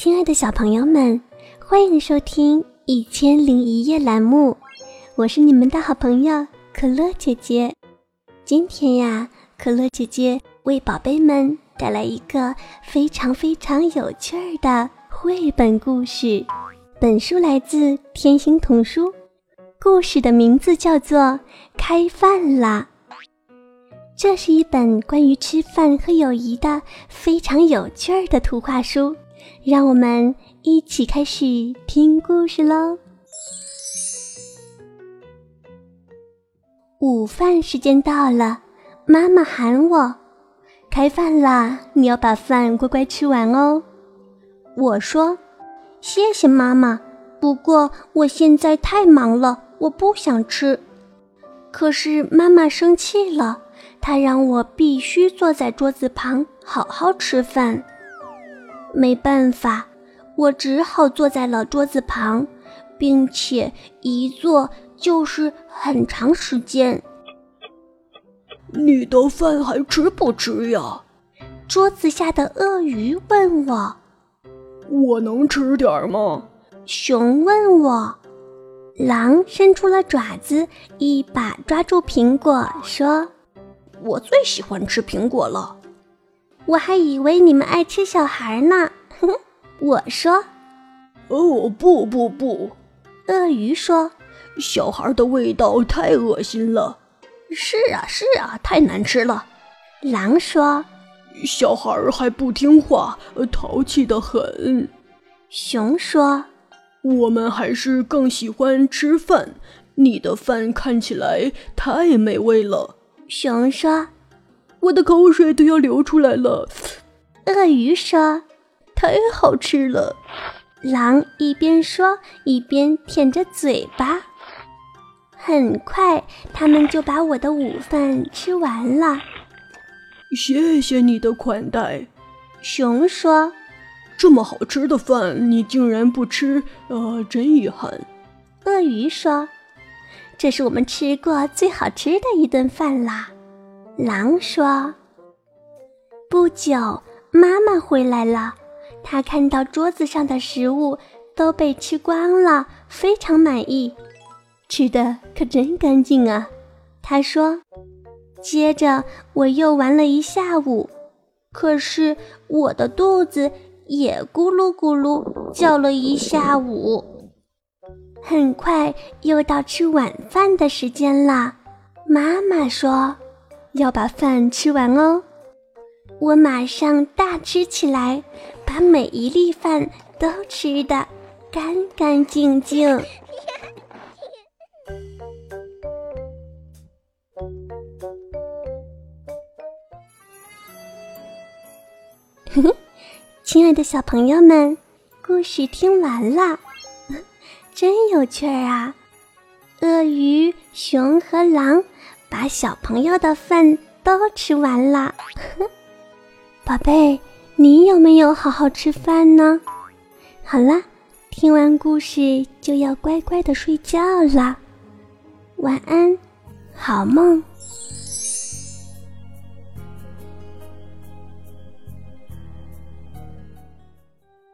亲爱的小朋友们，欢迎收听《一千零一夜》栏目，我是你们的好朋友可乐姐姐。今天呀，可乐姐姐为宝贝们带来一个非常非常有趣儿的绘本故事。本书来自天星童书，故事的名字叫做《开饭啦》。这是一本关于吃饭和友谊的非常有趣儿的图画书。让我们一起开始听故事喽。午饭时间到了，妈妈喊我：“开饭啦！你要把饭乖乖吃完哦。”我说：“谢谢妈妈，不过我现在太忙了，我不想吃。”可是妈妈生气了，她让我必须坐在桌子旁好好吃饭。没办法，我只好坐在了桌子旁，并且一坐就是很长时间。你的饭还吃不吃呀？桌子下的鳄鱼问我。我能吃点吗？熊问我。狼伸出了爪子，一把抓住苹果，说：“我最喜欢吃苹果了。”我还以为你们爱吃小孩呢，我说。哦不不不，鳄鱼说，小孩的味道太恶心了。是啊是啊，太难吃了。狼说，小孩还不听话，淘气的很。熊说，我们还是更喜欢吃饭。你的饭看起来太美味了。熊说。我的口水都要流出来了，鳄鱼说：“太好吃了。”狼一边说一边舔着嘴巴。很快，他们就把我的午饭吃完了。谢谢你的款待，熊说：“这么好吃的饭，你竟然不吃，呃，真遗憾。”鳄鱼说：“这是我们吃过最好吃的一顿饭啦。”狼说：“不久，妈妈回来了。她看到桌子上的食物都被吃光了，非常满意，吃的可真干净啊。”她说：“接着我又玩了一下午，可是我的肚子也咕噜咕噜叫了一下午。很快又到吃晚饭的时间了。”妈妈说。要把饭吃完哦！我马上大吃起来，把每一粒饭都吃得干干净净。亲爱的小朋友们，故事听完了，真有趣儿啊！鳄鱼、熊和狼。把小朋友的饭都吃完了，宝贝，你有没有好好吃饭呢？好了，听完故事就要乖乖的睡觉了，晚安，好梦。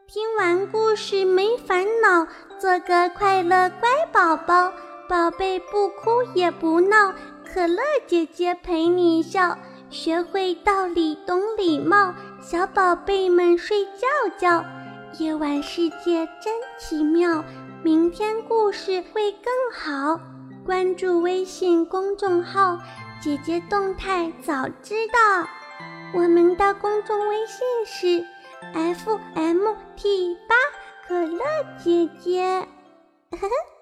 听完故事没烦恼，做个快乐乖宝宝，宝贝不哭也不闹。可乐姐姐陪你笑，学会道理，懂礼貌，小宝贝们睡觉觉。夜晚世界真奇妙，明天故事会更好。关注微信公众号“姐姐动态”，早知道。我们的公众微信是 f m t 八可乐姐姐。呵呵。